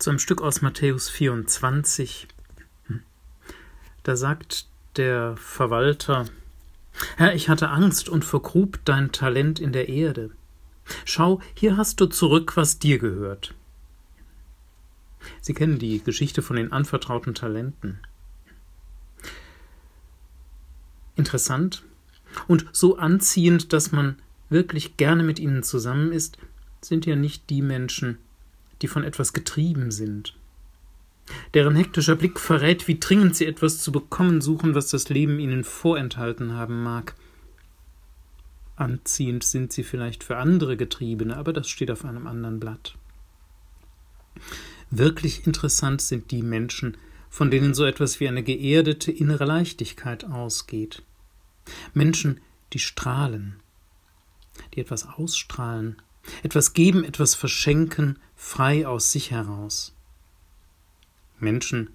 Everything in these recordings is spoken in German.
zu einem Stück aus Matthäus 24. Da sagt der Verwalter, Herr, ich hatte Angst und vergrub dein Talent in der Erde. Schau, hier hast du zurück, was dir gehört. Sie kennen die Geschichte von den anvertrauten Talenten. Interessant und so anziehend, dass man wirklich gerne mit ihnen zusammen ist, sind ja nicht die Menschen, die von etwas getrieben sind. Deren hektischer Blick verrät, wie dringend sie etwas zu bekommen suchen, was das Leben ihnen vorenthalten haben mag. Anziehend sind sie vielleicht für andere Getriebene, aber das steht auf einem anderen Blatt. Wirklich interessant sind die Menschen, von denen so etwas wie eine geerdete innere Leichtigkeit ausgeht. Menschen, die strahlen, die etwas ausstrahlen, etwas geben, etwas verschenken, frei aus sich heraus. Menschen,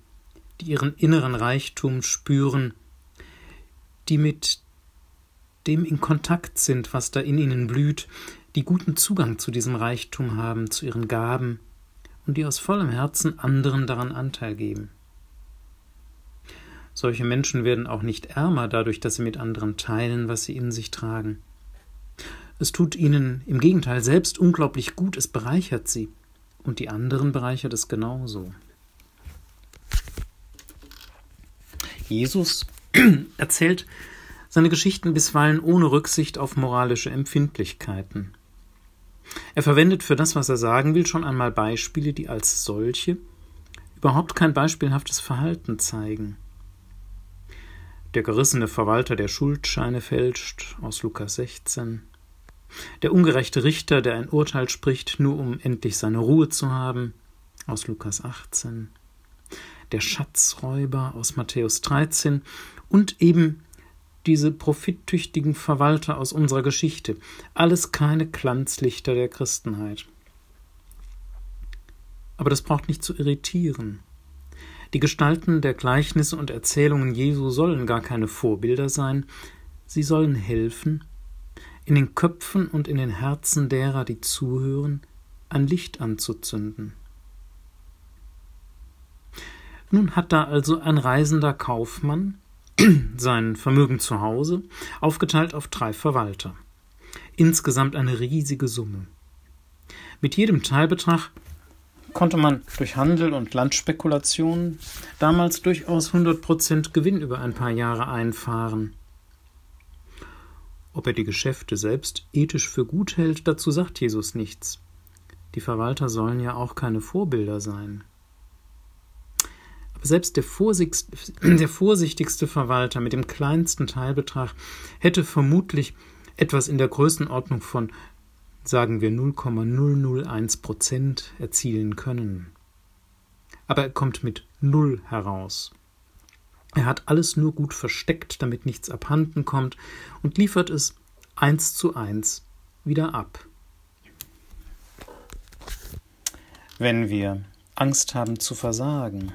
die ihren inneren Reichtum spüren, die mit dem in Kontakt sind, was da in ihnen blüht, die guten Zugang zu diesem Reichtum haben, zu ihren Gaben und die aus vollem Herzen anderen daran Anteil geben. Solche Menschen werden auch nicht ärmer dadurch, dass sie mit anderen teilen, was sie in sich tragen. Es tut ihnen im Gegenteil selbst unglaublich gut, es bereichert sie, und die anderen bereichert es genauso. Jesus erzählt seine Geschichten bisweilen ohne Rücksicht auf moralische Empfindlichkeiten. Er verwendet für das, was er sagen will, schon einmal Beispiele, die als solche überhaupt kein beispielhaftes Verhalten zeigen. Der gerissene Verwalter, der Schuldscheine fälscht, aus Lukas 16, der ungerechte Richter, der ein Urteil spricht, nur um endlich seine Ruhe zu haben, aus Lukas 18, der Schatzräuber aus Matthäus 13 und eben diese profittüchtigen Verwalter aus unserer Geschichte, alles keine Glanzlichter der Christenheit. Aber das braucht nicht zu irritieren. Die Gestalten der Gleichnisse und Erzählungen Jesu sollen gar keine Vorbilder sein, sie sollen helfen, in den Köpfen und in den Herzen derer, die zuhören, ein Licht anzuzünden. Nun hat da also ein reisender Kaufmann sein Vermögen zu Hause aufgeteilt auf drei Verwalter. Insgesamt eine riesige Summe. Mit jedem Teilbetrag konnte man durch Handel und Landspekulation damals durchaus 100% Gewinn über ein paar Jahre einfahren. Ob er die Geschäfte selbst ethisch für gut hält, dazu sagt Jesus nichts. Die Verwalter sollen ja auch keine Vorbilder sein. Aber selbst der, der vorsichtigste Verwalter mit dem kleinsten Teilbetrag hätte vermutlich etwas in der Größenordnung von, sagen wir, 0,001 Prozent erzielen können. Aber er kommt mit Null heraus. Er hat alles nur gut versteckt, damit nichts abhanden kommt, und liefert es eins zu eins wieder ab. Wenn wir Angst haben zu versagen,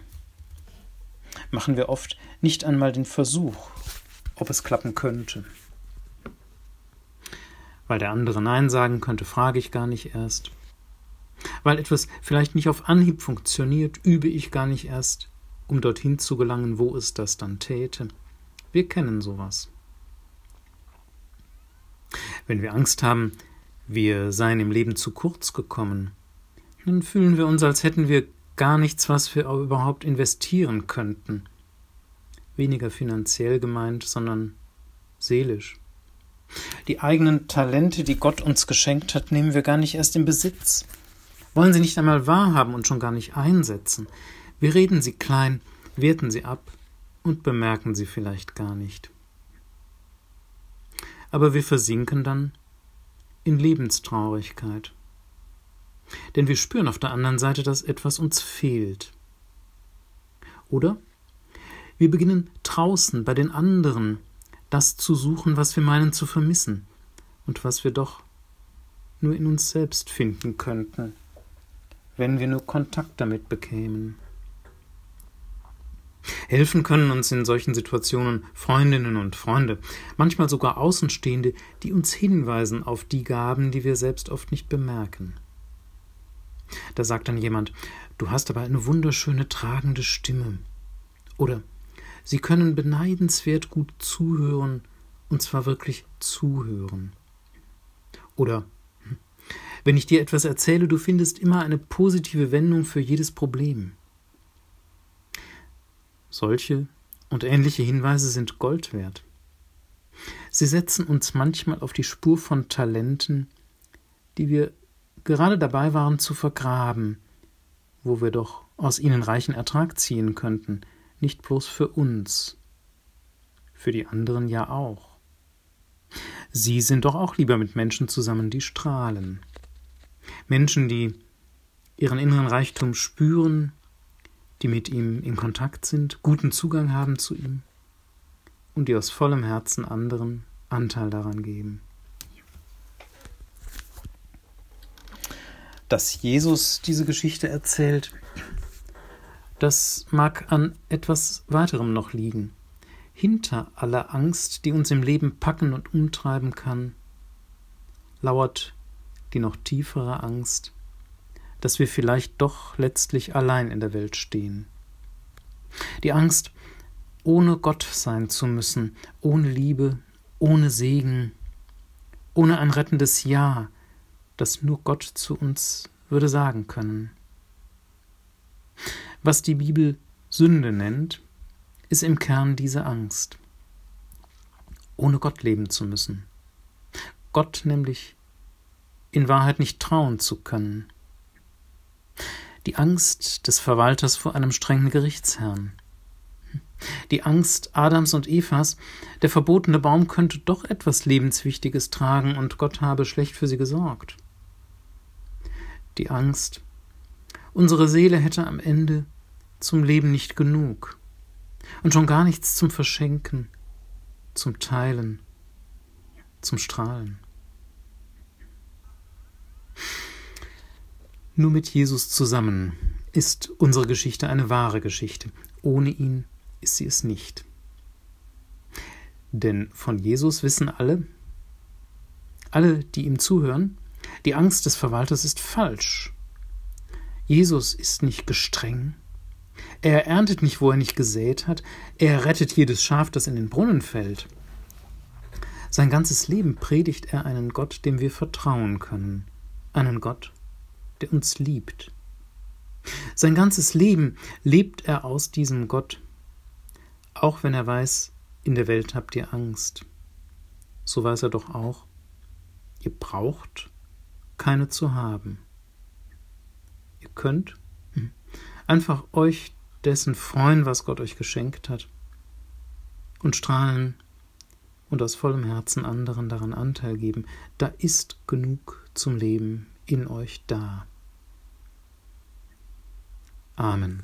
machen wir oft nicht einmal den Versuch, ob es klappen könnte. Weil der andere Nein sagen könnte, frage ich gar nicht erst. Weil etwas vielleicht nicht auf Anhieb funktioniert, übe ich gar nicht erst um dorthin zu gelangen, wo es das dann täte. Wir kennen sowas. Wenn wir Angst haben, wir seien im Leben zu kurz gekommen, dann fühlen wir uns, als hätten wir gar nichts, was wir überhaupt investieren könnten. Weniger finanziell gemeint, sondern seelisch. Die eigenen Talente, die Gott uns geschenkt hat, nehmen wir gar nicht erst in Besitz, wollen sie nicht einmal wahrhaben und schon gar nicht einsetzen. Wir reden sie klein, werten sie ab und bemerken sie vielleicht gar nicht. Aber wir versinken dann in Lebenstraurigkeit. Denn wir spüren auf der anderen Seite, dass etwas uns fehlt. Oder wir beginnen draußen bei den anderen das zu suchen, was wir meinen zu vermissen und was wir doch nur in uns selbst finden könnten, wenn wir nur Kontakt damit bekämen. Helfen können uns in solchen Situationen Freundinnen und Freunde, manchmal sogar Außenstehende, die uns hinweisen auf die Gaben, die wir selbst oft nicht bemerken. Da sagt dann jemand, du hast aber eine wunderschöne tragende Stimme. Oder sie können beneidenswert gut zuhören, und zwar wirklich zuhören. Oder wenn ich dir etwas erzähle, du findest immer eine positive Wendung für jedes Problem. Solche und ähnliche Hinweise sind Gold wert. Sie setzen uns manchmal auf die Spur von Talenten, die wir gerade dabei waren zu vergraben, wo wir doch aus ihnen reichen Ertrag ziehen könnten, nicht bloß für uns, für die anderen ja auch. Sie sind doch auch lieber mit Menschen zusammen, die strahlen. Menschen, die ihren inneren Reichtum spüren, die mit ihm in Kontakt sind, guten Zugang haben zu ihm und die aus vollem Herzen anderen Anteil daran geben. Dass Jesus diese Geschichte erzählt, das mag an etwas weiterem noch liegen. Hinter aller Angst, die uns im Leben packen und umtreiben kann, lauert die noch tiefere Angst, dass wir vielleicht doch letztlich allein in der Welt stehen. Die Angst, ohne Gott sein zu müssen, ohne Liebe, ohne Segen, ohne ein rettendes Ja, das nur Gott zu uns würde sagen können. Was die Bibel Sünde nennt, ist im Kern diese Angst, ohne Gott leben zu müssen. Gott nämlich in Wahrheit nicht trauen zu können. Die Angst des Verwalters vor einem strengen Gerichtsherrn. Die Angst Adams und Evas, der verbotene Baum könnte doch etwas Lebenswichtiges tragen und Gott habe schlecht für sie gesorgt. Die Angst, unsere Seele hätte am Ende zum Leben nicht genug und schon gar nichts zum Verschenken, zum Teilen, zum Strahlen. Nur mit Jesus zusammen ist unsere Geschichte eine wahre Geschichte. Ohne ihn ist sie es nicht. Denn von Jesus wissen alle, alle, die ihm zuhören, die Angst des Verwalters ist falsch. Jesus ist nicht gestreng. Er erntet nicht, wo er nicht gesät hat. Er rettet jedes Schaf, das in den Brunnen fällt. Sein ganzes Leben predigt er einen Gott, dem wir vertrauen können. Einen Gott, der uns liebt. Sein ganzes Leben lebt er aus diesem Gott, auch wenn er weiß, in der Welt habt ihr Angst. So weiß er doch auch, ihr braucht keine zu haben. Ihr könnt einfach euch dessen freuen, was Gott euch geschenkt hat, und strahlen und aus vollem Herzen anderen daran Anteil geben. Da ist genug zum Leben in euch da. Amen.